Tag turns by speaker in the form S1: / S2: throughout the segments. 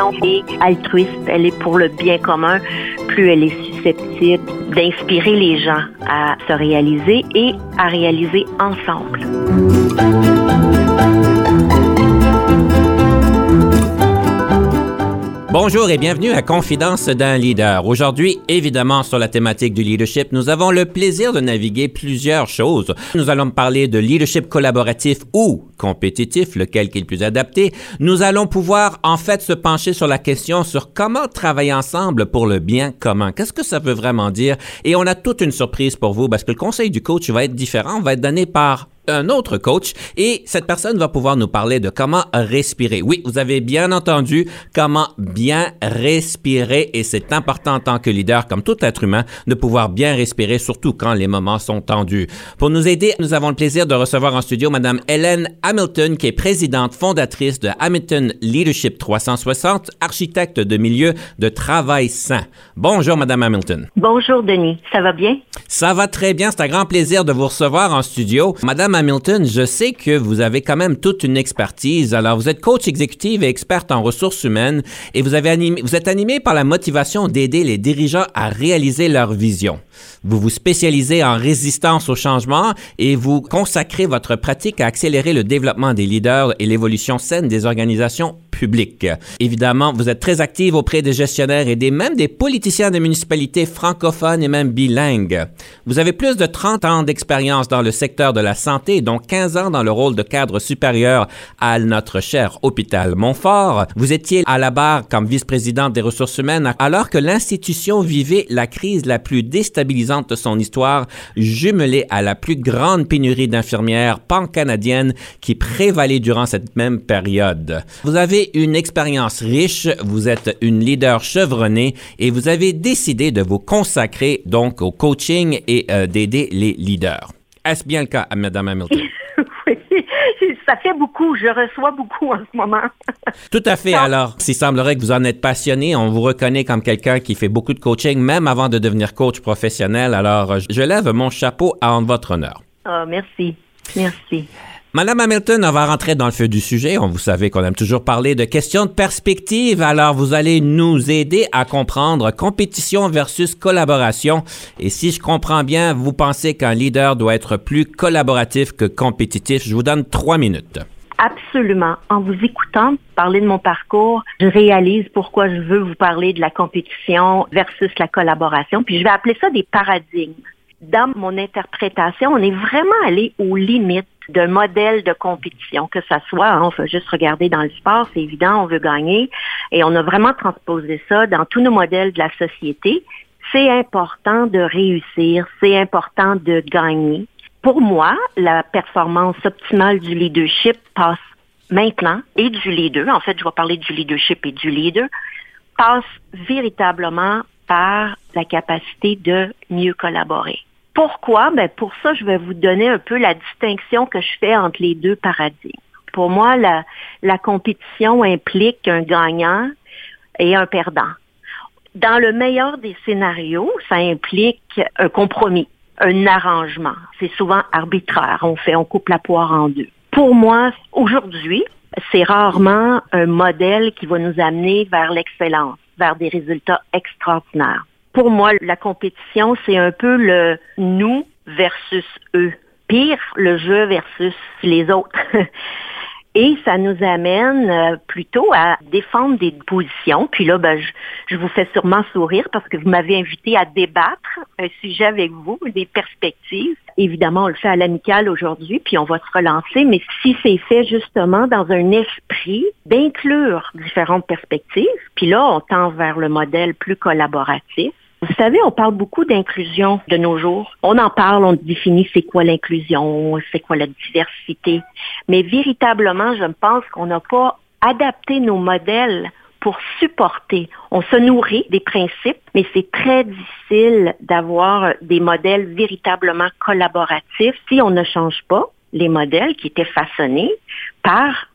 S1: Vision est altruiste, elle est pour le bien commun, plus elle est susceptible d'inspirer les gens à se réaliser et à réaliser ensemble.
S2: Bonjour et bienvenue à Confidence d'un leader. Aujourd'hui, évidemment, sur la thématique du leadership, nous avons le plaisir de naviguer plusieurs choses. Nous allons parler de leadership collaboratif ou compétitif, lequel est le plus adapté. Nous allons pouvoir, en fait, se pencher sur la question sur comment travailler ensemble pour le bien commun. Qu'est-ce que ça veut vraiment dire? Et on a toute une surprise pour vous parce que le conseil du coach va être différent, va être donné par un autre coach et cette personne va pouvoir nous parler de comment respirer. Oui, vous avez bien entendu comment bien respirer et c'est important en tant que leader, comme tout être humain, de pouvoir bien respirer, surtout quand les moments sont tendus. Pour nous aider, nous avons le plaisir de recevoir en studio Madame Hélène Hamilton, qui est présidente fondatrice de Hamilton Leadership 360, architecte de milieu de travail sain. Bonjour Madame Hamilton.
S1: Bonjour Denis, ça va bien?
S2: Ça va très bien, c'est un grand plaisir de vous recevoir en studio. Madame Hamilton, je sais que vous avez quand même toute une expertise. Alors, vous êtes coach exécutive et experte en ressources humaines et vous, avez animé, vous êtes animé par la motivation d'aider les dirigeants à réaliser leur vision. Vous vous spécialisez en résistance au changement et vous consacrez votre pratique à accélérer le développement des leaders et l'évolution saine des organisations publiques. Évidemment, vous êtes très active auprès des gestionnaires et des, même des politiciens des municipalités francophones et même bilingues. Vous avez plus de 30 ans d'expérience dans le secteur de la santé, dont 15 ans dans le rôle de cadre supérieur à notre cher hôpital Montfort. Vous étiez à la barre comme vice-présidente des ressources humaines alors que l'institution vivait la crise la plus déstabilisante de son histoire, jumelée à la plus grande pénurie d'infirmières pan-canadiennes qui prévalait durant cette même période. Vous avez une expérience riche, vous êtes une leader chevronnée et vous avez décidé de vous consacrer donc au coaching et euh, d'aider les leaders. Est-ce bien le cas, Mme Hamilton?
S1: oui, ça fait beaucoup. Je reçois beaucoup en ce moment.
S2: Tout à fait. Alors, s'il semblerait que vous en êtes passionné, on vous reconnaît comme quelqu'un qui fait beaucoup de coaching, même avant de devenir coach professionnel. Alors, je lève mon chapeau en votre honneur.
S1: Ah, merci. Merci.
S2: Madame Hamilton, on va rentrer dans le feu du sujet. On vous savez qu'on aime toujours parler de questions de perspective. Alors, vous allez nous aider à comprendre compétition versus collaboration. Et si je comprends bien, vous pensez qu'un leader doit être plus collaboratif que compétitif. Je vous donne trois minutes.
S1: Absolument. En vous écoutant parler de mon parcours, je réalise pourquoi je veux vous parler de la compétition versus la collaboration. Puis je vais appeler ça des paradigmes. Dans mon interprétation, on est vraiment allé aux limites d'un modèle de compétition, que ça soit, hein, on peut juste regarder dans le sport, c'est évident, on veut gagner, et on a vraiment transposé ça dans tous nos modèles de la société. C'est important de réussir, c'est important de gagner. Pour moi, la performance optimale du leadership passe maintenant, et du leader, en fait, je vais parler du leadership et du leader, passe véritablement par la capacité de mieux collaborer. Pourquoi? Ben pour ça, je vais vous donner un peu la distinction que je fais entre les deux paradigmes. Pour moi, la, la compétition implique un gagnant et un perdant. Dans le meilleur des scénarios, ça implique un compromis, un arrangement. C'est souvent arbitraire. On fait, on coupe la poire en deux. Pour moi, aujourd'hui, c'est rarement un modèle qui va nous amener vers l'excellence, vers des résultats extraordinaires pour moi, la compétition, c'est un peu le nous versus eux. Pire, le jeu versus les autres. Et ça nous amène euh, plutôt à défendre des positions. Puis là, ben, je, vous fais sûrement sourire parce que vous m'avez invité à débattre un sujet avec vous, des perspectives. Évidemment, on le fait à l'amical aujourd'hui, puis on va se relancer. Mais si c'est fait justement dans un esprit d'inclure différentes perspectives, puis là, on tend vers le modèle plus collaboratif, vous savez, on parle beaucoup d'inclusion de nos jours. On en parle, on définit c'est quoi l'inclusion, c'est quoi la diversité. Mais véritablement, je pense qu'on n'a pas adapté nos modèles pour supporter. On se nourrit des principes, mais c'est très difficile d'avoir des modèles véritablement collaboratifs si on ne change pas les modèles qui étaient façonnés par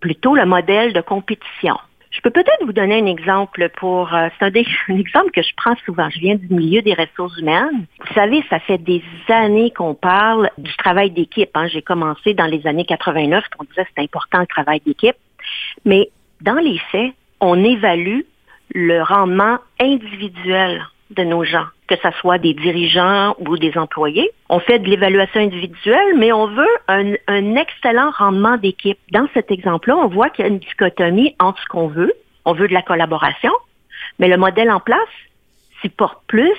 S1: plutôt le modèle de compétition. Je peux peut-être vous donner un exemple pour, euh, c'est un, exemple que je prends souvent. Je viens du milieu des ressources humaines. Vous savez, ça fait des années qu'on parle du travail d'équipe. Hein. J'ai commencé dans les années 89, qu'on disait c'est important le travail d'équipe. Mais dans les faits, on évalue le rendement individuel de nos gens, que ce soit des dirigeants ou des employés. On fait de l'évaluation individuelle, mais on veut un, excellent rendement d'équipe. Dans cet exemple-là, on voit qu'il y a une dichotomie entre ce qu'on veut. On veut de la collaboration, mais le modèle en place supporte plus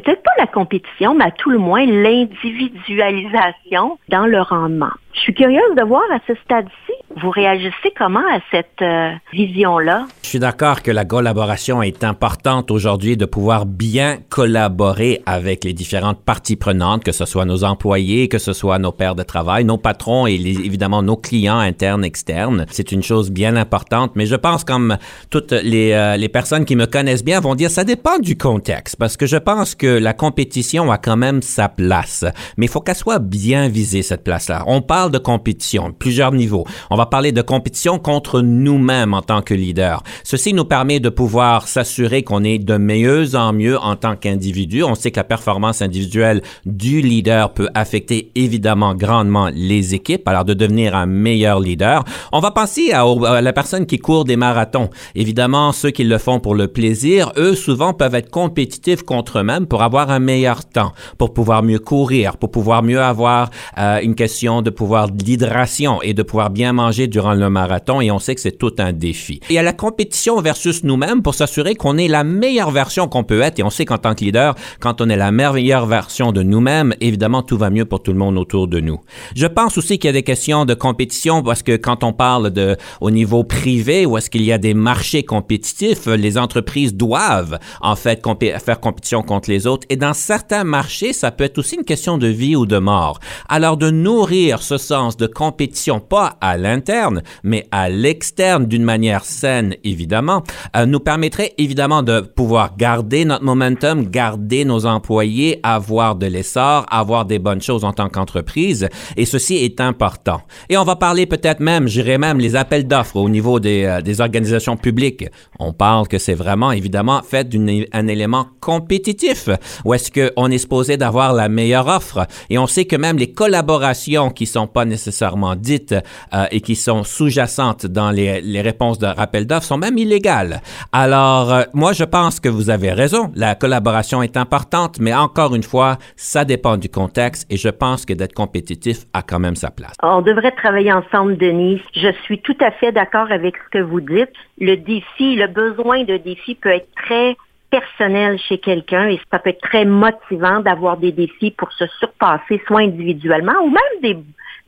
S1: peut-être pas la compétition, mais à tout le moins l'individualisation dans le rendement. Je suis curieuse de voir à ce stade-ci, vous réagissez comment à cette euh, vision-là?
S2: Je suis d'accord que la collaboration est importante aujourd'hui de pouvoir bien collaborer avec les différentes parties prenantes, que ce soit nos employés, que ce soit nos pairs de travail, nos patrons et évidemment nos clients internes, externes. C'est une chose bien importante, mais je pense comme toutes les, euh, les personnes qui me connaissent bien vont dire ça dépend du contexte, parce que je pense que la compétition a quand même sa place, mais il faut qu'elle soit bien visée, cette place-là. On parle de compétition, plusieurs niveaux. On va parler de compétition contre nous-mêmes en tant que leader. Ceci nous permet de pouvoir s'assurer qu'on est de mieux en mieux en tant qu'individu. On sait que la performance individuelle du leader peut affecter évidemment grandement les équipes, alors de devenir un meilleur leader. On va penser à, à la personne qui court des marathons. Évidemment, ceux qui le font pour le plaisir, eux, souvent peuvent être compétitifs contre eux-mêmes pour avoir un meilleur temps, pour pouvoir mieux courir, pour pouvoir mieux avoir euh, une question de pouvoir de l'hydration et de pouvoir bien manger durant le marathon et on sait que c'est tout un défi. Y a la compétition versus nous-mêmes pour s'assurer qu'on est la meilleure version qu'on peut être et on sait qu'en tant que leader, quand on est la meilleure version de nous-mêmes, évidemment tout va mieux pour tout le monde autour de nous. Je pense aussi qu'il y a des questions de compétition parce que quand on parle de au niveau privé où est-ce qu'il y a des marchés compétitifs, les entreprises doivent en fait faire compétition contre les et dans certains marchés, ça peut être aussi une question de vie ou de mort. Alors de nourrir ce sens de compétition, pas à l'interne, mais à l'externe d'une manière saine, évidemment, euh, nous permettrait évidemment de pouvoir garder notre momentum, garder nos employés, avoir de l'essor, avoir des bonnes choses en tant qu'entreprise. Et ceci est important. Et on va parler peut-être même, j'irais même, les appels d'offres au niveau euh, des, organisations publiques. On parle que c'est vraiment, évidemment, fait d'un élément compétitif. Où est-ce qu'on est supposé d'avoir la meilleure offre? Et on sait que même les collaborations qui sont pas nécessairement dites euh, et qui sont sous-jacentes dans les, les, réponses de rappel d'offres sont même illégales. Alors, euh, moi, je pense que vous avez raison. La collaboration est importante, mais encore une fois, ça dépend du contexte et je pense que d'être compétitif a quand même sa place.
S1: On devrait travailler ensemble, Denis. Je suis tout à fait d'accord avec ce que vous dites. Le défi, le besoin de défi peut être très personnel chez quelqu'un et ça peut être très motivant d'avoir des défis pour se surpasser, soit individuellement ou même des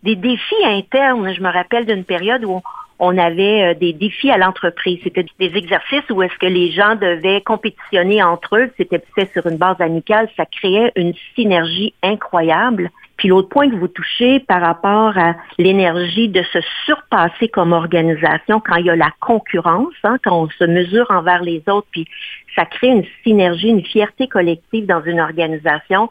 S1: des défis internes. Je me rappelle d'une période où on avait euh, des défis à l'entreprise. C'était des exercices où est-ce que les gens devaient compétitionner entre eux. C'était fait sur une base amicale. Ça créait une synergie incroyable. Puis l'autre point que vous touchez par rapport à l'énergie de se surpasser comme organisation quand il y a la concurrence, hein, quand on se mesure envers les autres, puis ça crée une synergie, une fierté collective dans une organisation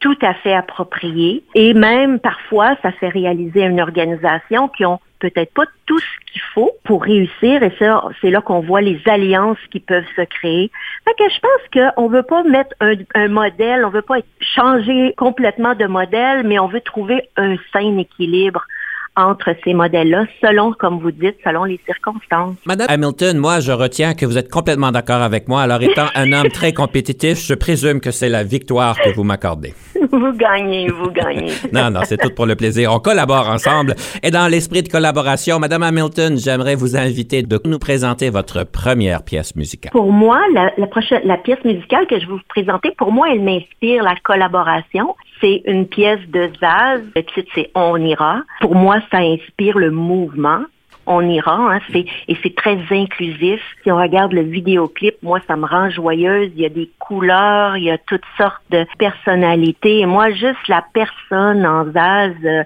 S1: tout à fait approprié. Et même parfois, ça fait réaliser une organisation qui ont peut-être pas tout ce qu'il faut pour réussir. Et c'est là qu'on voit les alliances qui peuvent se créer. Fait que je pense qu'on veut pas mettre un, un modèle, on veut pas changer complètement de modèle, mais on veut trouver un sain équilibre entre ces modèles-là, selon, comme vous dites, selon les circonstances.
S2: Madame Hamilton, moi, je retiens que vous êtes complètement d'accord avec moi. Alors, étant un homme très compétitif, je présume que c'est la victoire que vous m'accordez.
S1: Vous gagnez, vous gagnez.
S2: non, non, c'est tout pour le plaisir. On collabore ensemble. Et dans l'esprit de collaboration, Madame Hamilton, j'aimerais vous inviter de nous présenter votre première pièce musicale.
S1: Pour moi, la, la, prochaine, la pièce musicale que je vais vous présenter, pour moi, elle m'inspire la collaboration. C'est une pièce de Zaz. Le titre, c'est On ira. Pour moi, ça inspire le mouvement. On ira. Hein, c'est, et c'est très inclusif. Si on regarde le vidéoclip, moi, ça me rend joyeuse. Il y a des couleurs, il y a toutes sortes de personnalités. Moi, juste la personne en Zaz euh,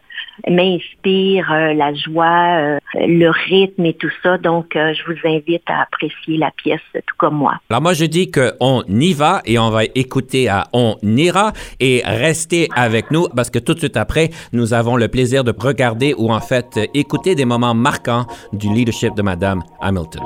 S1: m'inspire euh, la joie, euh, le rythme et tout ça. Donc, je vous invite à apprécier la pièce tout comme moi.
S2: Alors moi, je dis qu'on y va et on va écouter à On ira et rester avec nous parce que tout de suite après, nous avons le plaisir de regarder ou en fait écouter des moments marquants du leadership de Madame Hamilton.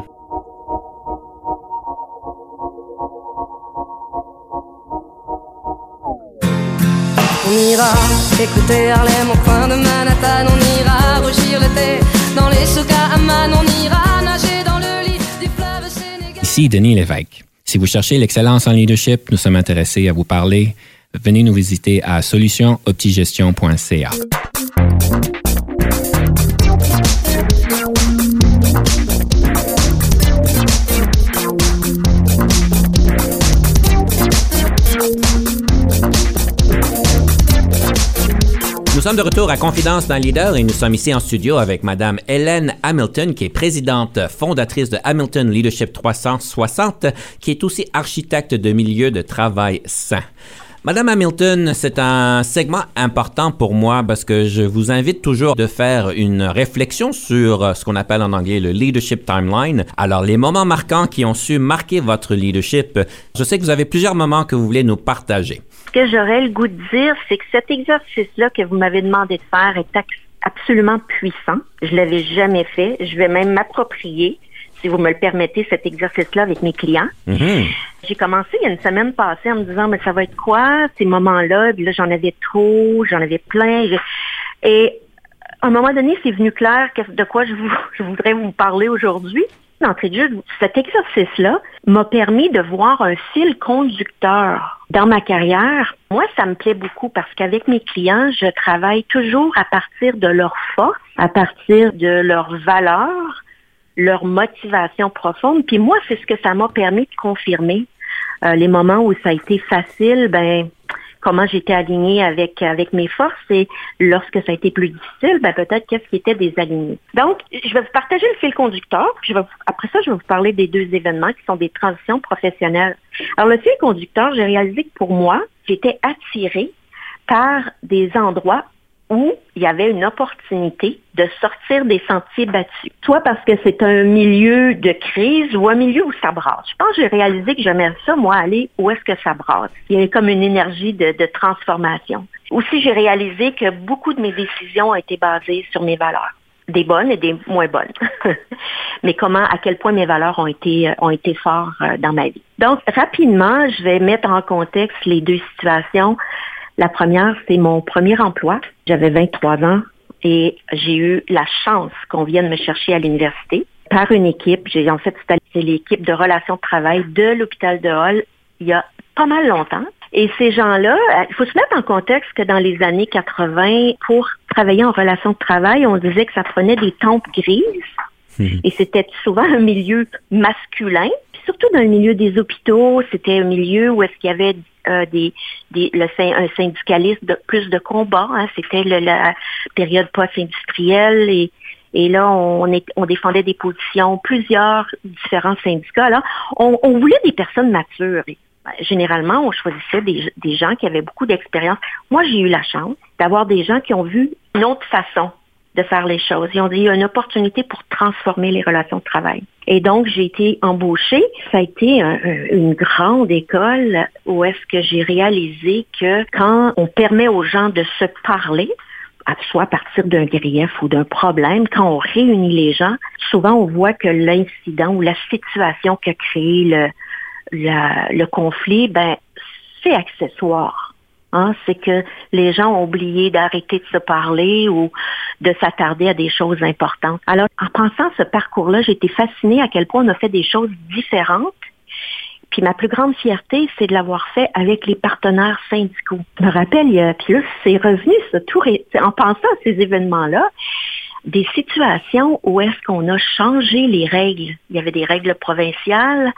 S3: On ira écouter Harlem au coin de Manhattan, on ira rougir l'été dans les souks à Amman, on ira nager dans le lit du fleuve Sénégal.
S2: Ici Denis Lévesque. Si vous cherchez l'excellence en leadership, nous sommes intéressés à vous parler. Venez nous visiter à solutionoptigestion.ca. Nous sommes de retour à Confidence d'un leader et nous sommes ici en studio avec Madame Hélène Hamilton, qui est présidente fondatrice de Hamilton Leadership 360, qui est aussi architecte de milieu de travail sain. Madame Hamilton, c'est un segment important pour moi parce que je vous invite toujours de faire une réflexion sur ce qu'on appelle en anglais le leadership timeline. Alors, les moments marquants qui ont su marquer votre leadership, je sais que vous avez plusieurs moments que vous voulez nous partager.
S1: Ce que j'aurais le goût de dire, c'est que cet exercice-là que vous m'avez demandé de faire est absolument puissant. Je l'avais jamais fait. Je vais même m'approprier, si vous me le permettez, cet exercice-là avec mes clients.
S2: Mhm.
S1: J'ai commencé il y a une semaine passée en me disant, mais ça va être quoi ces moments-là? Puis là, j'en avais trop, j'en avais plein. Et à un moment donné, c'est venu clair de quoi je, vous, je voudrais vous parler aujourd'hui d'entrée de jeu, cet exercice-là m'a permis de voir un fil conducteur dans ma carrière. Moi, ça me plaît beaucoup parce qu'avec mes clients, je travaille toujours à partir de leurs forces, à partir de leurs valeurs, leur motivation profonde. Puis moi, c'est ce que ça m'a permis de confirmer. Euh, les moments où ça a été facile, ben comment j'étais alignée avec avec mes forces et lorsque ça a été plus difficile, ben peut-être qu'est-ce qui était désaligné. Donc, je vais vous partager le fil conducteur. Je vais après ça, je vais vous parler des deux événements qui sont des transitions professionnelles. Alors, le fil conducteur, j'ai réalisé que pour moi, j'étais attirée par des endroits où il y avait une opportunité de sortir des sentiers battus. Soit parce que c'est un milieu de crise ou un milieu où ça brasse. Je pense que j'ai réalisé que j'aimais ça, moi, aller où est-ce que ça brasse. Il y a comme une énergie de, de transformation. Aussi, j'ai réalisé que beaucoup de mes décisions ont été basées sur mes valeurs des bonnes et des moins bonnes. Mais comment, à quel point mes valeurs ont été, ont été forts euh, dans ma vie. Donc, rapidement, je vais mettre en contexte les deux situations. La première, c'est mon premier emploi. J'avais 23 ans et j'ai eu la chance qu'on vienne me chercher à l'université par une équipe. J'ai en fait c'est l'équipe de relations de travail de l'hôpital de Hall il y a pas mal longtemps. Et ces gens-là, euh, il faut se mettre en contexte que dans les années 80, pour travailler en relation de travail, on disait que ça prenait des tempes grises. Mhm. Et c'était souvent un milieu masculin. surtout dans le milieu des hôpitaux, c'était un milieu où est-ce qu'il y avait euh, des, des le, un syndicaliste de plus de combat. Hein. C'était la période post-industrielle et, et là, on, est, on défendait des positions, plusieurs différents syndicats. Là, on, on voulait des personnes matures. Ben, généralement, on choisissait des, des gens qui avaient beaucoup d'expérience. Moi, j'ai eu la chance d'avoir des gens qui ont vu une autre façon de faire les choses. Ils ont dit, il y a une opportunité pour transformer les relations de travail. Et donc, j'ai été embauchée. Ça a été une grande école où est-ce que j'ai réalisé que quand on permet aux gens de se parler, soit à partir d'un grief ou d'un problème, quand on réunit les gens, souvent on voit que l'incident ou la situation qui a créé le, le conflit, ben, c'est accessoire. Hein, c'est que les gens ont oublié d'arrêter de se parler ou de s'attarder à des choses importantes. Alors, en pensant ce parcours-là, j'ai été fascinée à quel point on a fait des choses différentes. Puis ma plus grande fierté, c'est de l'avoir fait avec les partenaires syndicaux. Je me rappelle, là, c'est revenu, ça, tout, en pensant à ces événements-là, des situations où est-ce qu'on a changé les règles. Il y avait des règles provinciales,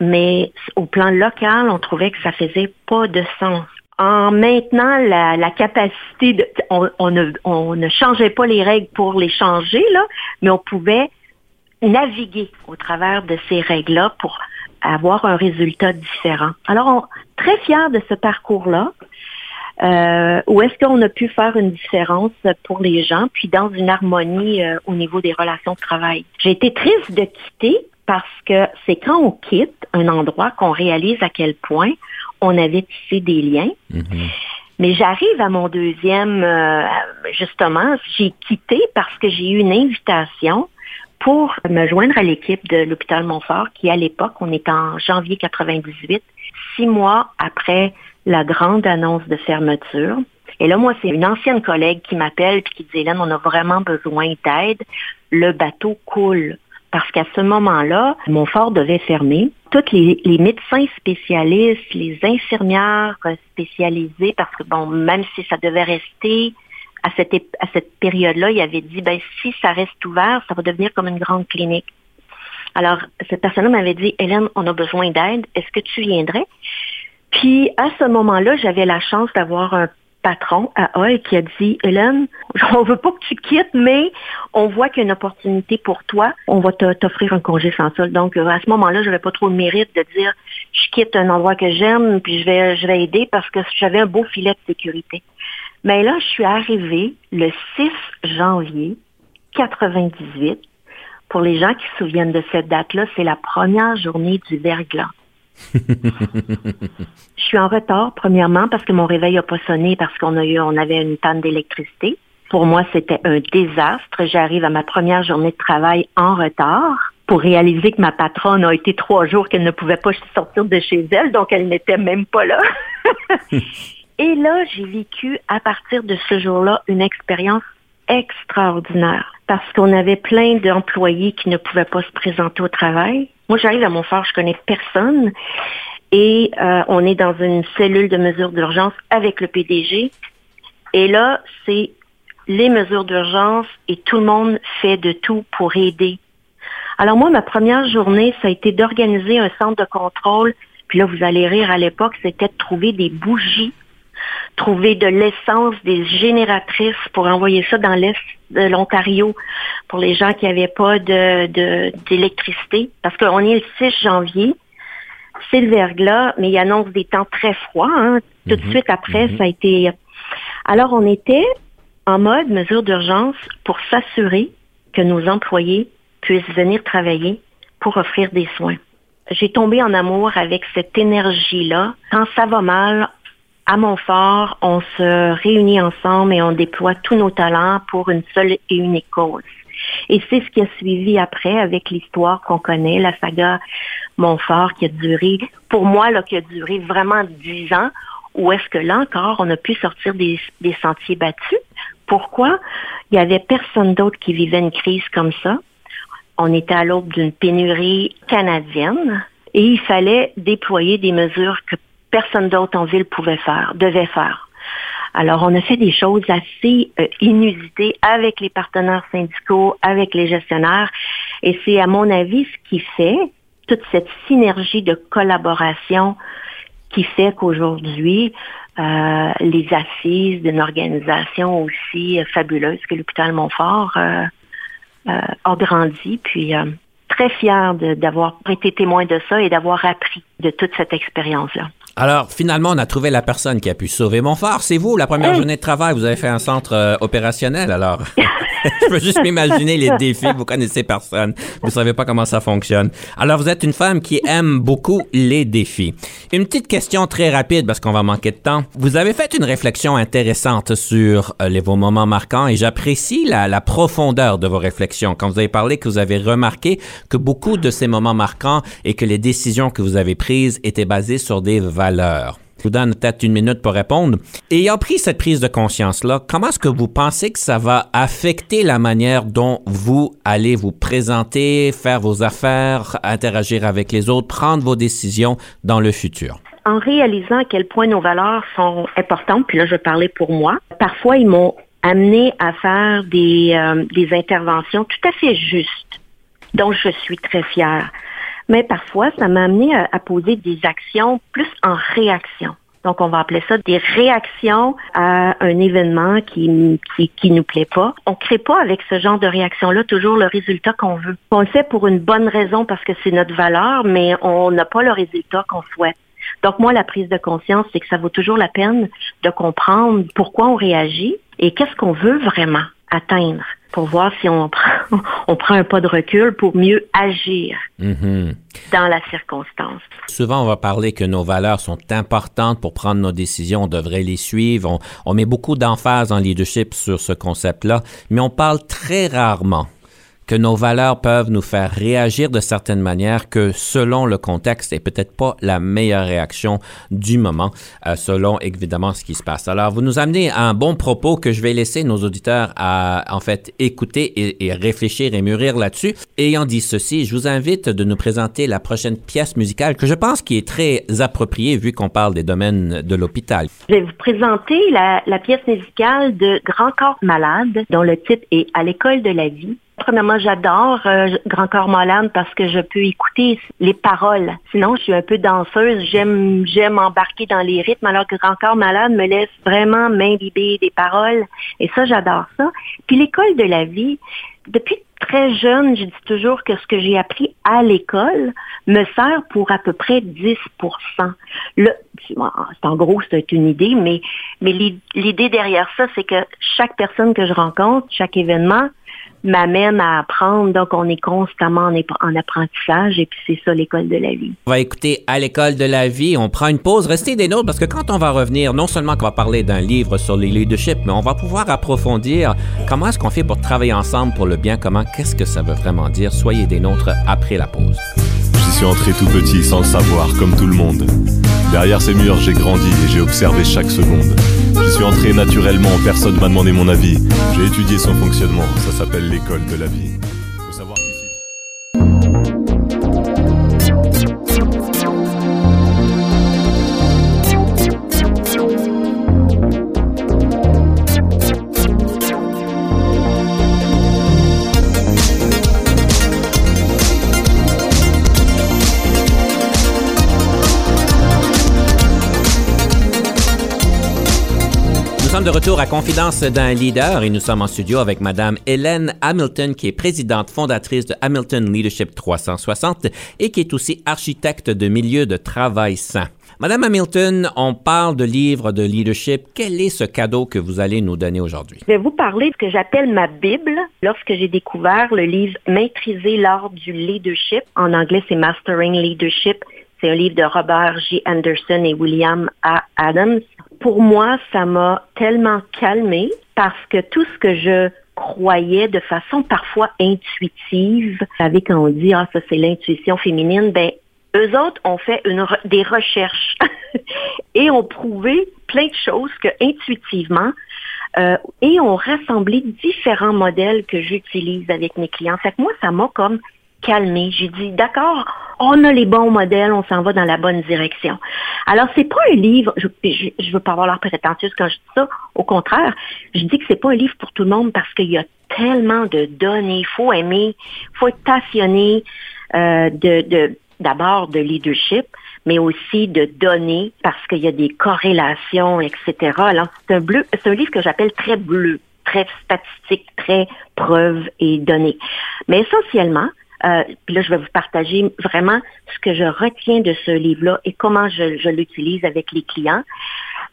S1: mais au plan local, on trouvait que ça faisait pas de sens en maintenant la, capacité de, on, ne, changeait pas les règles pour les changer là, mais on pouvait naviguer au travers de ces règles-là pour avoir un résultat différent. Alors, très fier de ce parcours-là. Euh, où est-ce qu'on a pu faire une différence pour les gens, puis dans une harmonie euh, au niveau des relations de travail. J'ai été triste de quitter parce que c'est quand on quitte un endroit qu'on réalise à quel point on avait tissé des liens. Mm-hmm. Mais j'arrive à mon deuxième, euh, justement, j'ai quitté parce que j'ai eu une invitation pour me joindre à l'équipe de l'hôpital Montfort, qui à l'époque, on est en janvier 98, six mois après la grande annonce de fermeture. Et là, moi, c'est une ancienne collègue qui m'appelle et qui dit, Hélène, on a vraiment besoin d'aide. Le bateau coule. Parce qu'à ce moment-là, Montfort devait fermer. Tous les, médecins spécialistes, les infirmières spécialisées, parce que bon, même si ça devait rester à cette, à cette période-là, il avait dit, ben, si ça reste ouvert, ça va devenir comme une grande clinique. Alors, cette personne-là m'avait dit, Hélène, on a besoin d'aide. Est-ce que tu viendrais? Puis, à ce moment-là, j'avais la chance d'avoir un patron à Hall qui a dit, Hélène, on veut pas que tu quittes, mais on voit qu'il y a une opportunité pour toi. On va t'offrir un congé sans sol. Donc, à ce moment-là, je n'avais pas trop le mérite de dire, je quitte un endroit que j'aime, puis je vais, je vais aider parce que j'avais un beau filet de sécurité. Mais là, je suis arrivée le 6 janvier 98. Pour les gens qui se souviennent de cette date-là, c'est la première journée du verglas. Je suis en retard, premièrement, parce que mon réveil n'a pas sonné parce qu'on a eu, on avait une panne d'électricité. Pour moi, c'était un désastre. J'arrive à ma première journée de travail en retard pour réaliser que ma patronne a été trois jours qu'elle ne pouvait pas sortir de chez elle, donc elle n'était même pas là. Et là, j'ai vécu à partir de ce jour-là une expérience extraordinaire parce qu'on avait plein d'employés qui ne pouvaient pas se présenter au travail. Moi, j'arrive à Montfort, je connais personne et euh, on est dans une cellule de mesures d'urgence avec le PDG. Et là, c'est les mesures d'urgence et tout le monde fait de tout pour aider. Alors moi, ma première journée, ça a été d'organiser un centre de contrôle. Puis là, vous allez rire, à l'époque, c'était de trouver des bougies trouver de l'essence, des génératrices pour envoyer ça dans l'est de l'Ontario pour les gens qui n'avaient pas de, d'électricité. Parce qu'on est le 6 janvier, c'est le verglas, mais il annonce des temps très froids. Hein. Tout de mhm. suite après, mhm. ça a été... Alors, on était en mode mesure d'urgence pour s'assurer que nos employés puissent venir travailler pour offrir des soins. J'ai tombé en amour avec cette énergie-là. Quand ça va mal, à Montfort, on se réunit ensemble et on déploie tous nos talents pour une seule et unique cause. Et c'est ce qui a suivi après avec l'histoire qu'on connaît, la saga Montfort qui a duré, pour moi, là, qui a duré vraiment dix ans, où est-ce que là encore, on a pu sortir des, des sentiers battus. Pourquoi? Il y avait personne d'autre qui vivait une crise comme ça. On était à l'aube d'une pénurie canadienne et il fallait déployer des mesures que personne d'autre en ville pouvait faire, devait faire. Alors, on a fait des choses assez euh, inusitées avec les partenaires syndicaux, avec les gestionnaires, et c'est à mon avis ce qui fait toute cette synergie de collaboration qui fait qu'aujourd'hui, euh, les assises d'une organisation aussi euh, fabuleuse que l'hôpital Montfort euh, a grandi, puis très fière d'avoir été témoin de ça et d'avoir appris de toute cette expérience-là.
S2: Alors, finalement, on a trouvé la personne qui a pu sauver Montfort. C'est vous, la première journée de travail. Vous avez fait un centre euh, opérationnel, alors? Je peux juste m'imaginer les défis. Vous connaissez personne. Vous savez pas comment ça fonctionne. Alors, vous êtes une femme qui aime beaucoup les défis. Une petite question très rapide parce qu'on va manquer de temps. Vous avez fait une réflexion intéressante sur euh, les, vos moments marquants et j'apprécie la, la profondeur de vos réflexions. Quand vous avez parlé que vous avez remarqué que beaucoup de ces moments marquants et que les décisions que vous avez prises étaient basées sur des valeurs. Donne peut-être une minute pour répondre. Ayant pris cette prise de conscience-là, comment est-ce que vous pensez que ça va affecter la manière dont vous allez vous présenter, faire vos affaires, interagir avec les autres, prendre vos décisions dans le futur?
S1: En réalisant à quel point nos valeurs sont importantes, puis là je parlais pour moi, parfois ils m'ont amené à faire des, euh, des interventions tout à fait justes, dont je suis très fière mais parfois, ça m'a amené à, poser des actions plus en réaction. Donc, on va appeler ça des réactions à un événement qui, qui, qui nous plaît pas. On crée pas avec ce genre de réaction-là toujours le résultat qu'on veut. On le fait pour une bonne raison parce que c'est notre valeur, mais on n'a pas le résultat qu'on souhaite. Donc, moi, la prise de conscience, c'est que ça vaut toujours la peine de comprendre pourquoi on réagit et qu'est-ce qu'on veut vraiment atteindre pour voir si on prend, on prend un pas de recul pour mieux agir
S2: Mhm.
S1: dans la circonstance.
S2: Souvent, on va parler que nos valeurs sont importantes pour prendre nos décisions. On devrait les suivre. On, on met beaucoup d'emphase en leadership sur ce concept-là, mais on parle très rarement que nos valeurs peuvent nous faire réagir de certaines manières que selon le contexte et peut-être pas la meilleure réaction du moment, euh, selon évidemment ce qui se passe. Alors, vous nous amenez à un bon propos que je vais laisser nos auditeurs à en fait écouter et, et réfléchir et mûrir là-dessus. Ayant dit ceci, je vous invite de nous présenter la prochaine pièce musicale que je pense qui est très appropriée vu qu'on parle des domaines de l'hôpital.
S1: Je vais vous présenter la, la pièce musicale de Grand Corps Malade, dont le titre est À l'école de la vie. Premièrement, j'adore euh, Grand Corps Malade parce que je peux écouter les paroles. Sinon, je suis un peu danseuse. J'aime, j'aime embarquer dans les rythmes alors que Grand Corps Malade me laisse vraiment m'imbiber des paroles. Et ça, j'adore ça. Puis l'école de la vie, depuis très jeune, je dis toujours que ce que j'ai appris à l'école me sert pour à peu près 10 Le, c'est en gros, c'est une idée, mais, mais l'idée derrière ça, c'est que chaque personne que je rencontre, chaque événement, m'amène à apprendre. Donc, on est constamment en, en apprentissage et puis c'est ça l'école de la vie.
S2: On va écouter à l'école de la vie. On prend une pause. Restez des nôtres parce que quand on va revenir, non seulement qu'on va parler d'un livre sur les leadership, mais on va pouvoir approfondir comment est-ce qu'on fait pour travailler ensemble pour le bien commun. Qu'est-ce que ça veut vraiment dire? Soyez des nôtres après la pause.
S4: J'y suis entré tout petit sans le savoir, comme tout le monde. Derrière ces murs, j'ai grandi et j'ai observé chaque seconde. J'y suis entré naturellement, personne m'a demandé mon avis. J'ai étudié son fonctionnement, ça s'appelle l'école de la vie.
S2: De retour à Confidence d'un leader et nous sommes en studio avec Madame Hélène Hamilton, qui est présidente fondatrice de Hamilton Leadership 360 et qui est aussi architecte de milieu de travail sain. Madame Hamilton, on parle de livres de leadership. Quel est ce cadeau que vous allez nous donner aujourd'hui?
S1: Je vais vous parler de ce que j'appelle ma Bible lorsque j'ai découvert le livre Maîtriser l'art du leadership. En anglais, c'est Mastering Leadership. C'est un livre de Robert J. Anderson et William A. Adams. Pour moi, ça m'a tellement calmé parce que tout ce que je croyais de façon parfois intuitive, vous savez quand on dit ah ça c'est l'intuition féminine, ben eux autres ont fait une des recherches et ont prouvé plein de choses que intuitivement euh, et ont rassemblé différents modèles que j'utilise avec mes clients. Fait que moi, ça m'a comme calmé. J'ai dit, d'accord, on a les bons modèles, on s'en va dans la bonne direction. Alors, c'est pas un livre, je, je veux pas avoir l'air prétentieuse quand je dis ça. Au contraire, je dis que c'est pas un livre pour tout le monde parce qu'il y a tellement de données. Il faut aimer, il faut être passionné euh, de d'abord de leadership, mais aussi de données parce qu'il y a des corrélations, etc. Alors, c'est un bleu, c'est un livre que j'appelle très bleu, très statistique, très preuve et données. Mais essentiellement, euh, puis là, je vais vous partager vraiment ce que je retiens de ce livre-là et comment je, je l'utilise avec les clients.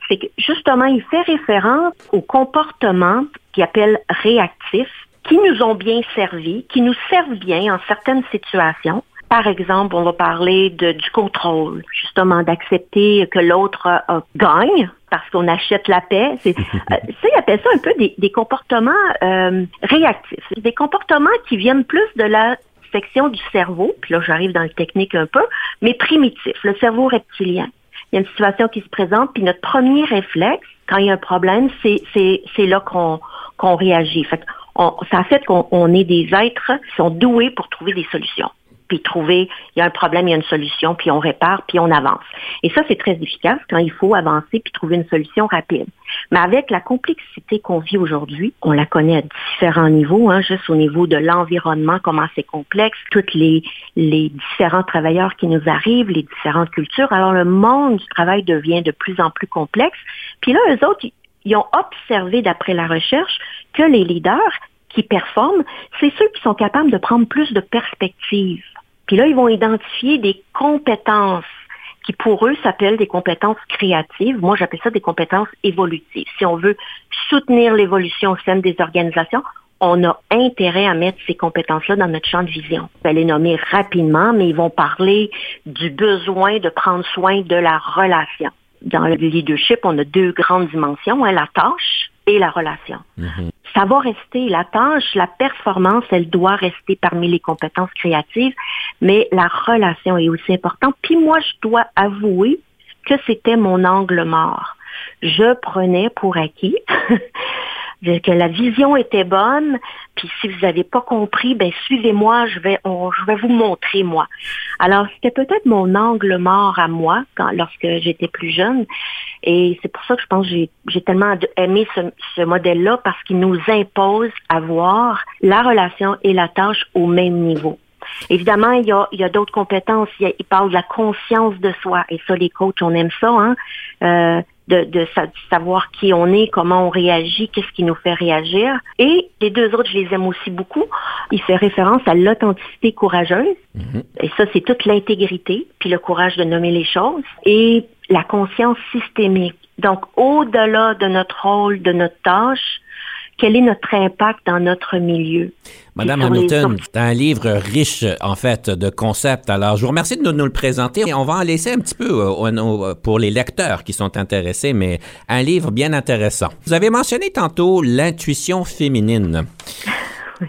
S1: C'est que justement, il fait référence aux comportements qu'il appelle réactifs, qui nous ont bien servi, qui nous servent bien en certaines situations. Par exemple, on va parler de, du contrôle, justement d'accepter que l'autre euh, gagne parce qu'on achète la paix. C'est, euh, ça, ils appellent ça un peu des, des comportements euh, réactifs, des comportements qui viennent plus de la du cerveau, puis là j'arrive dans le technique un peu, mais primitif, le cerveau reptilien. Il y a une situation qui se présente, puis notre premier réflexe, quand il y a un problème, c'est, là qu'on, réagit. Fait ça fait qu'on on est des êtres qui sont doués pour trouver des solutions. Puis trouver, il y a un problème, il y a une solution, puis on répare, puis on avance. Et ça, c'est très efficace quand il faut avancer puis trouver une solution rapide. Mais avec la complexité qu'on vit aujourd'hui, on la connaît à différents niveaux, hein, juste au niveau de l'environnement, comment c'est complexe, toutes les, les différents travailleurs qui nous arrivent, les différentes cultures. Alors, le monde du travail devient de plus en plus complexe. Puis là, eux autres, ils ont observé, d'après la recherche, que les leaders qui performent, c'est ceux qui sont capables de prendre plus de perspectives. Puis là, ils vont identifier des compétences qui pour eux s'appellent des compétences créatives. Moi, j'appelle ça des compétences évolutives. Si on veut soutenir l'évolution au sein des organisations, on a intérêt à mettre ces compétences-là dans notre champ de vision. Je vais les nommer rapidement, mais ils vont parler du besoin de prendre soin de la relation. Dans le leadership, on a deux grandes dimensions, hein, la tâche et la relation.
S2: Mhm.
S1: Ça va rester la tâche, la performance, elle doit rester parmi les compétences créatives, mais la relation est aussi importante. Puis moi, je dois avouer que c'était mon angle mort. Je prenais pour acquis que la vision était bonne, puis si vous n'avez pas compris, ben suivez-moi, je vais, on- je vais vous montrer moi. Alors c'était peut-être mon angle mort à moi quand, lorsque j'étais plus jeune, et c'est pour ça que je pense que j'ai, j'ai tellement aimé ce, ce modèle-là parce qu'il nous impose à voir la relation et la tâche au même niveau. Évidemment, il y a, il y a d'autres compétences. Il, il parle de la conscience de soi. Et ça, les coachs, on aime ça, hein? Euh, de, de sa- de savoir qui on est, comment on réagit, qu'est-ce qui nous fait réagir. Et les deux autres, je les aime aussi beaucoup. Il fait référence à l'authenticité courageuse. Et ça, c'est toute l'intégrité, puis le courage de nommer les choses. Et la conscience systémique. Donc, au-delà de notre rôle, de notre tâche, quel est notre impact dans notre milieu?
S2: Madame Hamilton, c'est un livre riche, en fait, de concepts. Alors, je vous remercie de nous, le présenter. Et on va en laisser un petit peu euh, pour les lecteurs qui sont intéressés, mais un livre bien intéressant. Vous avez mentionné tantôt l'intuition féminine.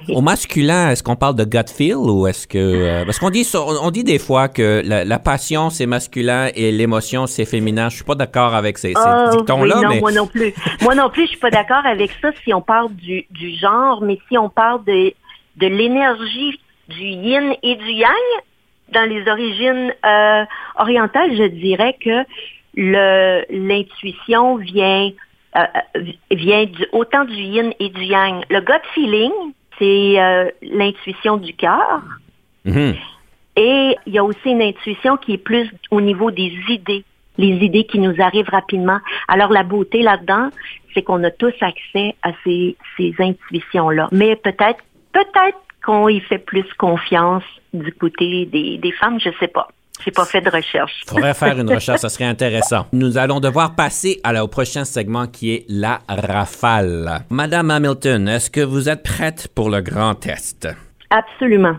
S2: Au masculin, est-ce qu'on parle de gut feel ou est-ce que... euh, parce qu'on dit, on dit des fois que la, la passion, c'est masculin et l'émotion, c'est féminin. Je suis pas d'accord avec ces, ces
S1: Ah,
S2: dictons-là,
S1: oui, non,
S2: mais...
S1: moi non plus. moi non plus, je suis pas d'accord avec ça si on parle du, du genre, mais si on parle de, de l'énergie du yin et du yang, dans les origines euh, orientales, je dirais que le l'intuition vient euh, vient du, autant du yin et du yang. Le gut feeling, c'est euh, l'intuition du cœur.
S2: Mhm.
S1: Et il y a aussi une intuition qui est plus au niveau des idées, les idées qui nous arrivent rapidement. Alors la beauté là-dedans, c'est qu'on a tous accès à ces, ces intuitions-là. Mais peut-être, peut-être qu'on y fait plus confiance du côté des, des femmes, je sais pas. J'ai pas fait de recherche.
S2: faudrait faire une recherche, ça serait intéressant. Nous allons devoir passer à la- au prochain segment qui est la rafale. Madame Hamilton, est-ce que vous êtes prête pour le grand test?
S1: Absolument.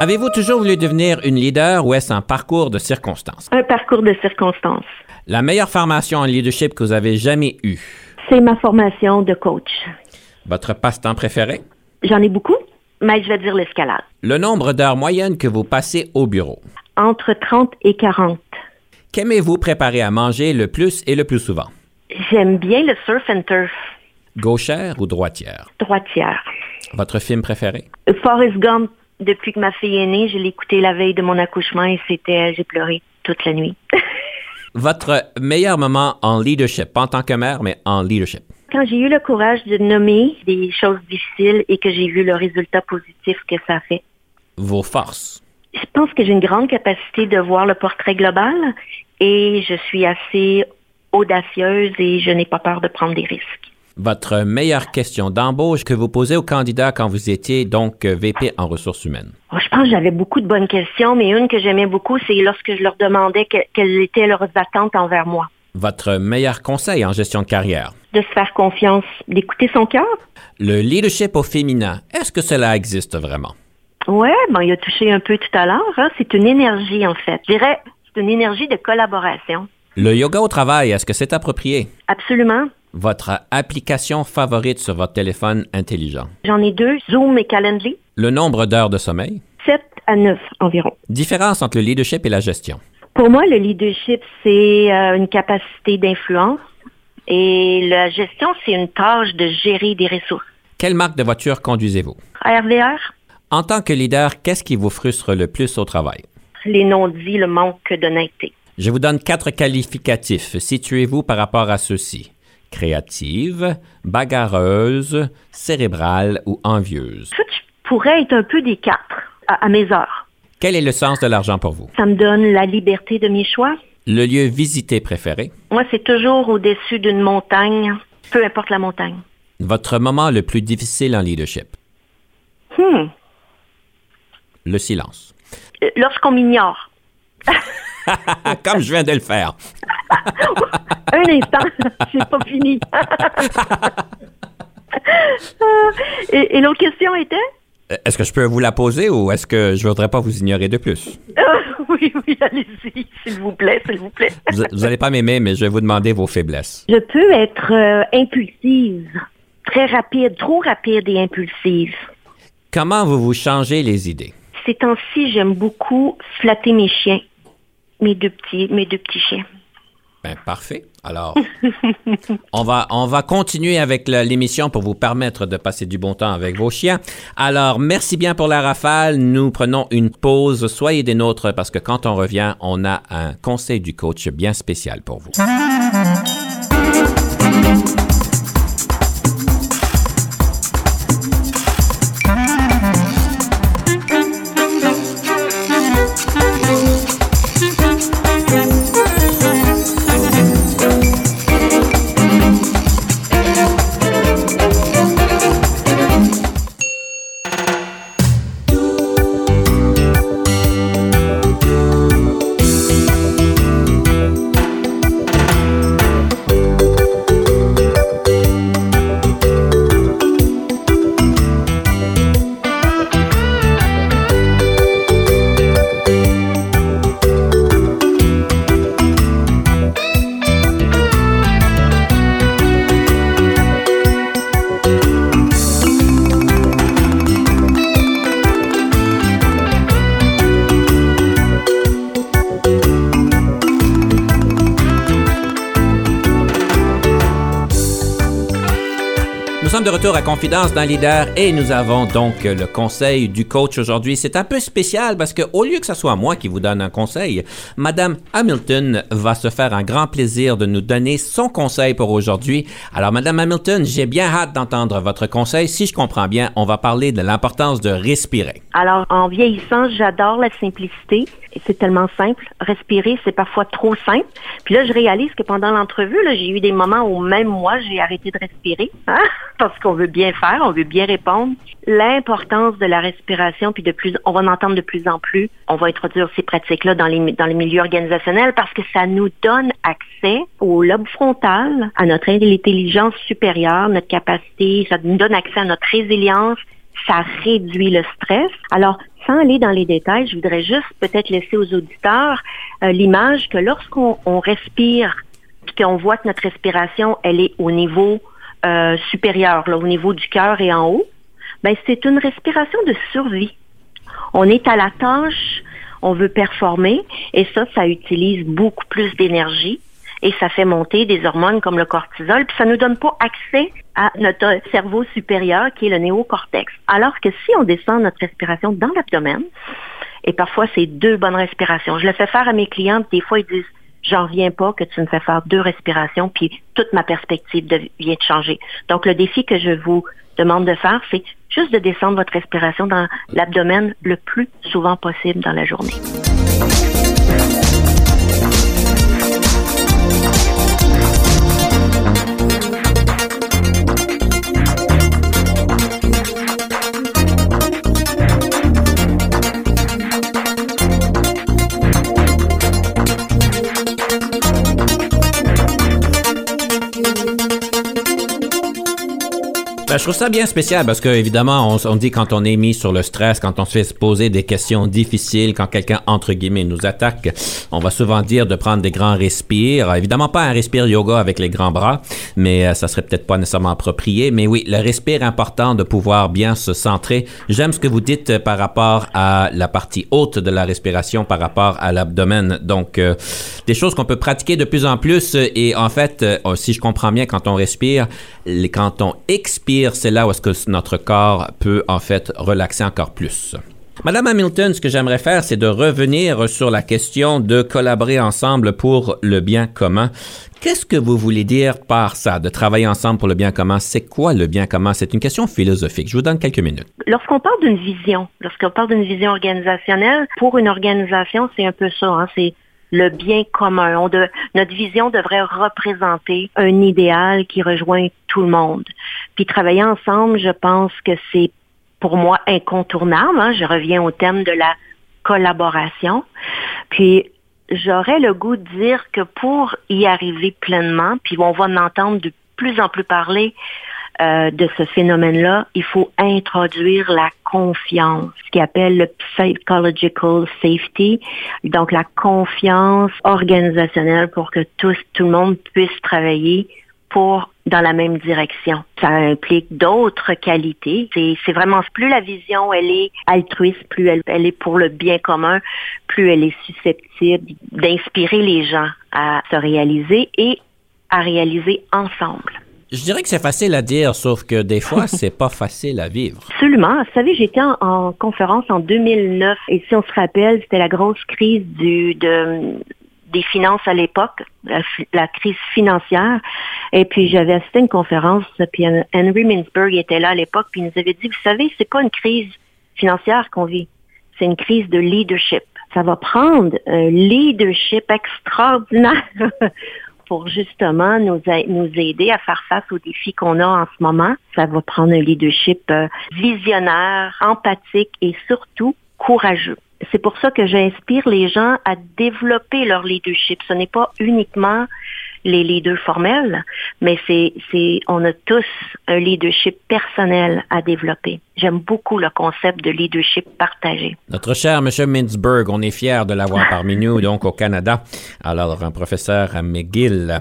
S2: Avez-vous toujours voulu devenir une leader ou est-ce un parcours de circonstances?
S1: Un parcours de circonstances.
S2: La meilleure formation en leadership que vous avez jamais eue?
S1: C'est ma formation de coach.
S2: Votre passe-temps préféré?
S1: J'en ai beaucoup, mais je vais dire l'escalade.
S2: Le nombre d'heures moyennes que vous passez au bureau?
S1: Entre 30 et 40.
S2: Qu'aimez-vous préparer à manger le plus et le plus souvent?
S1: J'aime bien le surf and turf
S2: Gauchère ou droitière?
S1: droitière.
S2: Votre film préféré?
S1: Forrest Gump, depuis que ma fille est née, je l'ai écouté la veille de mon accouchement et c'était, j'ai pleuré toute la nuit.
S2: Votre meilleur moment en leadership, pas en tant que mère, mais en leadership?
S1: Quand j'ai eu le courage de nommer des choses difficiles et que j'ai vu le résultat positif que ça a fait,
S2: Vos forces?
S1: je pense que j'ai une grande capacité de voir le portrait global et je suis assez audacieuse et je n'ai pas peur de prendre des risques.
S2: Votre meilleure question d'embauche que vous posez aux candidats quand vous étiez donc VP en ressources humaines.
S1: Oh, Je pense que j'avais beaucoup de bonnes questions, mais une que j'aimais beaucoup, c'est lorsque je leur demandais que- quelles étaient leurs attentes envers moi.
S2: Votre meilleur conseil en gestion de carrière?
S1: De se faire confiance, d'écouter son cœur.
S2: Le leadership au féminin, est-ce que cela existe vraiment?
S1: Ouais, bon, il a touché un peu tout à l'heure. hein. C'est une énergie, en fait. Je dirais, c'est une énergie de collaboration.
S2: Le yoga au travail, est-ce que c'est approprié?
S1: Absolument.
S2: Votre application favorite sur votre téléphone intelligent?
S1: J'en ai deux, Zoom et Calendly.
S2: Le nombre d'heures de sommeil?
S1: 7 à 9 environ.
S2: Différence entre le leadership et la gestion?
S1: Pour moi, le leadership, c'est euh, une capacité d'influence et la gestion, c'est une tâche de gérer des ressources.
S2: Quelle marque de voiture conduisez-vous?
S1: RVR,
S2: En tant que leader, qu'est-ce qui vous frustre le plus au travail?
S1: Les non-dits, le manque d'honnêteté.
S2: Je vous donne quatre qualificatifs. Situez-vous par rapport à ceux-ci. Créative, bagarreuse, cérébrale ou envieuse?
S1: Ça, je pourrais être un peu des quatre à, à mes heures.
S2: Quel est le sens de l'argent pour vous?
S1: Ça me donne la liberté de mes choix.
S2: Le lieu visité préféré?
S1: Moi, c'est toujours au-dessus d'une montagne, peu importe la montagne.
S2: Votre moment le plus difficile en leadership?
S1: Hmm.
S2: Le silence.
S1: Euh, Lorsqu'on m'ignore.
S2: Comme je viens de le faire.
S1: Un instant, j'ai pas fini. et et l'autre question était?
S2: Est-ce que je peux vous la poser ou est-ce que je voudrais pas vous ignorer de plus?
S1: Euh, oui, oui, allez-y, s'il vous plaît, s'il vous plaît.
S2: Vous n'allez pas m'aimer, mais je vais vous demander vos faiblesses.
S1: Je peux être euh, impulsive, très rapide, trop rapide et impulsive.
S2: Comment vous vous changez les idées?
S1: Ces temps-ci, j'aime beaucoup flatter mes chiens, mes deux petits, mes deux petits chiens.
S2: Ben, parfait. Alors, on va, on va continuer avec l'émission pour vous permettre de passer du bon temps avec vos chiens. Alors, merci bien pour la rafale. Nous prenons une pause. Soyez des nôtres parce que quand on revient, on a un conseil du coach bien spécial pour vous. De retour à Confidence dans Leader et nous avons donc le conseil du coach aujourd'hui. C'est un peu spécial parce que au lieu que ce soit moi qui vous donne un conseil, Madame Hamilton va se faire un grand plaisir de nous donner son conseil pour aujourd'hui. Alors Madame Hamilton, j'ai bien hâte d'entendre votre conseil. Si je comprends bien, on va parler de l'importance de respirer.
S1: Alors, en vieillissant, j'adore la simplicité. C'est tellement simple. Respirer, c'est parfois trop simple. Puis là, je réalise que pendant l'entrevue, j'ai eu des moments où même moi, j'ai arrêté de respirer. hein, Parce qu'on veut bien faire, on veut bien répondre. L'importance de la respiration, puis de plus, on va en entendre de plus en plus. On va introduire ces pratiques-là dans les, dans les milieux organisationnels parce que ça nous donne accès au lobe frontal, à notre intelligence supérieure, notre capacité, ça nous donne accès à notre résilience, ça réduit le stress. Alors, sans aller dans les détails, je voudrais juste peut-être laisser aux auditeurs euh, l'image que lorsqu'on on respire, puis qu'on voit que notre respiration, elle est au niveau euh, supérieur, là, au niveau du cœur et en haut, ben c'est une respiration de survie. On est à la tâche, on veut performer, et ça, ça utilise beaucoup plus d'énergie et ça fait monter des hormones comme le cortisol, puis ça nous donne pas accès à notre cerveau supérieur qui est le néocortex. Alors que si on descend notre respiration dans l'abdomen, et parfois c'est deux bonnes respirations, je le fais faire à mes clientes, des fois ils disent j'en reviens pas que tu me fais faire deux respirations, puis toute ma perspective de- vient de changer. Donc le défi que je vous demande de faire, c'est juste de descendre votre respiration dans l'abdomen le plus souvent possible dans la journée.
S2: Je trouve ça bien spécial parce que évidemment, on, on dit quand on est mis sur le stress, quand on se fait se poser des questions difficiles, quand quelqu'un entre guillemets nous attaque, on va souvent dire de prendre des grands respires. Évidemment pas un respire yoga avec les grands bras, mais euh, ça serait peut-être pas nécessairement approprié. Mais oui, le respire important de pouvoir bien se centrer. J'aime ce que vous dites euh, par rapport à la partie haute de la respiration, par rapport à l'abdomen. Donc, euh, des choses qu'on peut pratiquer de plus en plus. Et en fait, euh, si je comprends bien, quand on respire, quand on expire, c'est là où est-ce que notre corps peut en fait relaxer encore plus. Madame Hamilton, ce que j'aimerais faire, c'est de revenir sur la question de collaborer ensemble pour le bien commun. Qu'est-ce que vous voulez dire par ça, de travailler ensemble pour le bien commun? C'est quoi le bien commun? C'est une question philosophique. Je vous donne quelques minutes.
S1: Lorsqu'on parle d'une vision, lorsqu'on parle d'une vision organisationnelle, pour une organisation, c'est un peu ça. Hein, c'est le bien commun. Notre vision devrait représenter un idéal qui rejoint tout le monde. Puis travailler ensemble, je pense que c'est pour moi incontournable. Hein. Je reviens au thème de la collaboration. Puis j'aurais le goût de dire que pour y arriver pleinement, puis on va en entendre de plus en plus parler euh, de ce phénomène-là, il faut introduire la confiance, ce qu'on appelle le psychological safety, donc la confiance organisationnelle pour que tous, tout le monde puisse travailler pour dans la même direction. Ça implique d'autres qualités. C'est vraiment plus la vision, elle est altruiste, plus elle, elle, est pour le bien commun, plus elle est susceptible d'inspirer les gens à se réaliser et à réaliser ensemble.
S2: Je dirais que c'est facile à dire, sauf que des fois, c'est pas facile à vivre.
S1: Absolument. Vous savez, j'étais en, en, conférence en 2009 et si on se rappelle, c'était la grosse crise du, de, des finances à l'époque, la, crise financière. Et puis j'avais assisté à une conférence, puis Henry Mintzberg était là à l'époque, puis il nous avait dit, vous savez, c'est pas une crise financière qu'on vit, c'est une crise de leadership. Ça va prendre un leadership extraordinaire pour justement nous, aider à faire face aux défis qu'on a en ce moment. Ça va prendre un leadership euh, visionnaire, empathique et surtout courageux c'est pour ça que j'inspire les gens à développer leur leadership. Ce n'est pas uniquement les leaders formels, mais c'est, c'est, on a tous un leadership personnel à développer. J'aime beaucoup le concept de leadership partagé.
S2: Notre cher M. Mintzberg, on est fiers de l'avoir parmi nous, donc au Canada. Alors, un professeur à McGill.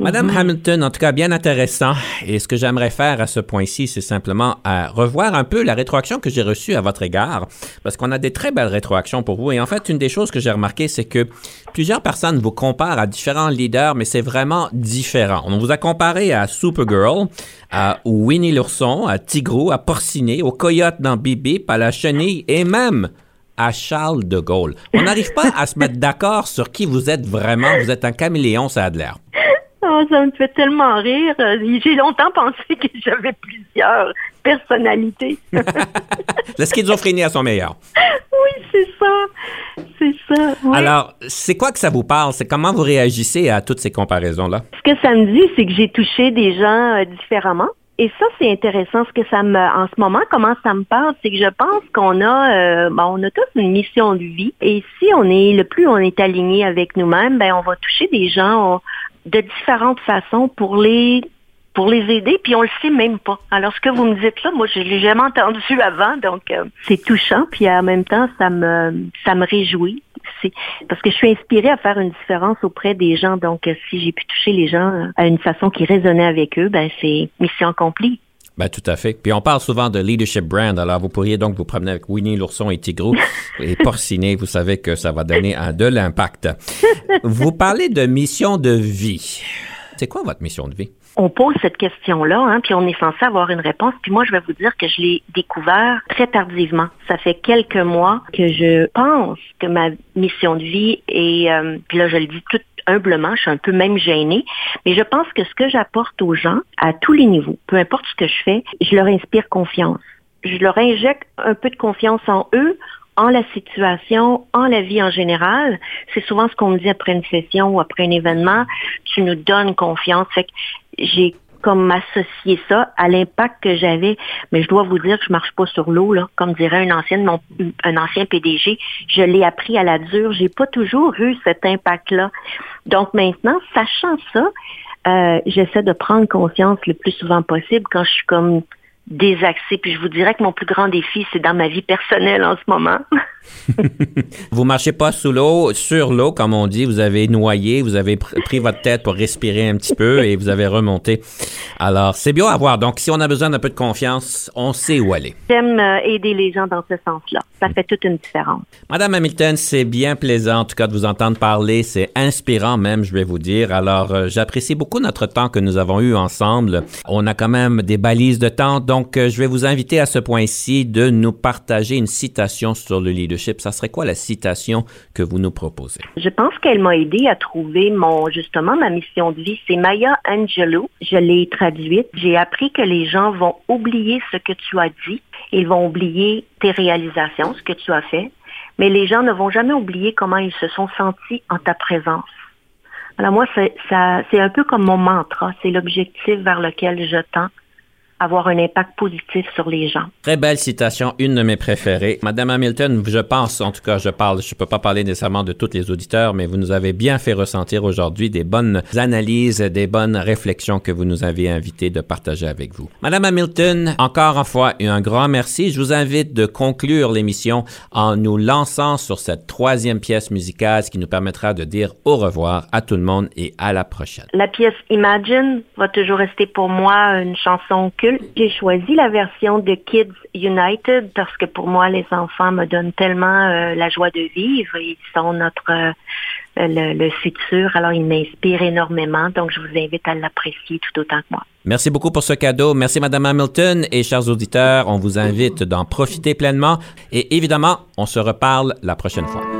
S2: Madame. Hamilton, en tout cas, bien intéressant. Et ce que j'aimerais faire à ce point-ci, c'est simplement à revoir un peu la rétroaction que j'ai reçue à votre égard, parce qu'on a des très belles rétroactions pour vous. Et en fait, une des choses que j'ai remarqué, c'est que plusieurs personnes vous comparent à différents leaders, mais c'est vraiment différent. On vous a comparé à Supergirl, à Winnie l'ourson, à Tigrou, à Porcinet, au Coyote dans Bibi, à la Chenille et même à Charles de Gaulle. On n'arrive pas à se mettre d'accord sur qui vous êtes vraiment. Vous êtes un caméléon, ça a de l'air.
S1: Oh, ça me fait tellement rire. J'ai longtemps pensé que j'avais plusieurs personnalités.
S2: La schizophrénie à son meilleur.
S1: Oui, c'est ça. C'est ça.
S2: Alors, c'est quoi que ça vous parle? C'est comment vous réagissez à toutes ces comparaisons-là?
S1: Ce que ça me dit, c'est que j'ai touché des gens euh, différemment. Et ça, c'est intéressant. Ce que ça me, en ce moment, comment ça me parle, c'est que je pense qu'on a, euh, bon, on a tous une mission de vie. Et si on est, le plus on est aligné avec nous-mêmes, ben, on va toucher des gens de différentes façons pour les pour les aider, puis on le sait même pas. Alors ce que vous me dites là, moi je l'ai jamais entendu avant, donc euh, c'est touchant, puis en même temps ça me ça me réjouit. C'est parce que je suis inspirée à faire une différence auprès des gens, donc euh, si j'ai pu toucher les gens euh, à une façon qui résonnait avec eux, ben c'est mission accomplie.
S2: Ben, tout à fait. Puis on parle souvent de leadership brand. Alors, vous pourriez donc vous promener avec Winnie l'ourson et Tigrou et porciner. Vous savez que ça va donner un, de l'impact. Vous parlez de mission de vie. C'est quoi votre mission de vie?
S1: On pose cette question-là, hein, puis on est censé avoir une réponse. Puis moi, je vais vous dire que je l'ai découvert très tardivement. Ça fait quelques mois que je pense que ma mission de vie est, euh, puis là, je le dis tout humblement, je suis un peu même gênée, mais je pense que ce que j'apporte aux gens, à tous les niveaux, peu importe ce que je fais, je leur inspire confiance. Je leur injecte un peu de confiance en eux, en la situation, en la vie en général. C'est souvent ce qu'on me dit après une session ou après un événement. Tu nous donnes confiance. Fait que j'ai comme m'associer ça à l'impact que j'avais. Mais je dois vous dire que je marche pas sur l'eau, là, comme dirait un ancien, un ancien PDG. Je l'ai appris à la dure. J'ai pas toujours eu cet impact-là. Donc maintenant, sachant ça, euh, j'essaie de prendre conscience le plus souvent possible quand je suis comme désaxée. Puis je vous dirais que mon plus grand défi, c'est dans ma vie personnelle en ce moment.
S2: vous marchez pas sous l'eau, sur l'eau, comme on dit. Vous avez noyé, vous avez pris votre tête pour respirer un petit peu et vous avez remonté. Alors, c'est bien à voir. Donc, si on a besoin d'un peu de confiance, on sait où aller.
S1: J'aime euh, aider les gens dans ce sens-là. Ça fait toute une différence.
S2: Madame Hamilton, c'est bien plaisant, en tout cas, de vous entendre parler. C'est inspirant même, je vais vous dire. Alors, euh, j'apprécie beaucoup notre temps que nous avons eu ensemble. On a quand même des balises de temps. Donc, euh, je vais vous inviter à ce point-ci de nous partager une citation sur le leadership. Ça serait quoi la citation que vous nous proposez?
S1: Je pense qu'elle m'a aidé à trouver mon, justement, ma mission de vie. C'est Maya Angelou. Je l'ai traduite. J'ai appris que les gens vont oublier ce que tu as dit. Ils vont oublier tes réalisations, ce que tu as fait. Mais les gens ne vont jamais oublier comment ils se sont sentis en ta présence. Alors moi, c'est un peu comme mon mantra. C'est l'objectif vers lequel je tends avoir un impact positif sur les gens.
S2: Très belle citation, une de mes préférées. Madame Hamilton, je pense, en tout cas, je parle, je peux pas parler nécessairement de tous les auditeurs, mais vous nous avez bien fait ressentir aujourd'hui des bonnes analyses, des bonnes réflexions que vous nous avez invité de partager avec vous. Madame Hamilton, encore une fois, un grand merci. Je vous invite de conclure l'émission en nous lançant sur cette troisième pièce musicale, ce qui nous permettra de dire au revoir à tout le monde et à la prochaine.
S1: La pièce Imagine va toujours rester pour moi une chanson que j'ai choisi la version de Kids United parce que pour moi, les enfants me donnent tellement euh, la joie de vivre. Ils sont notre euh, le, futur. Alors, ils m'inspirent énormément. Donc, je vous invite à l'apprécier tout autant que moi.
S2: Merci beaucoup pour ce cadeau. Merci, Madame Hamilton. Et chers auditeurs, on vous invite d'en profiter pleinement. Et évidemment, on se reparle la prochaine fois.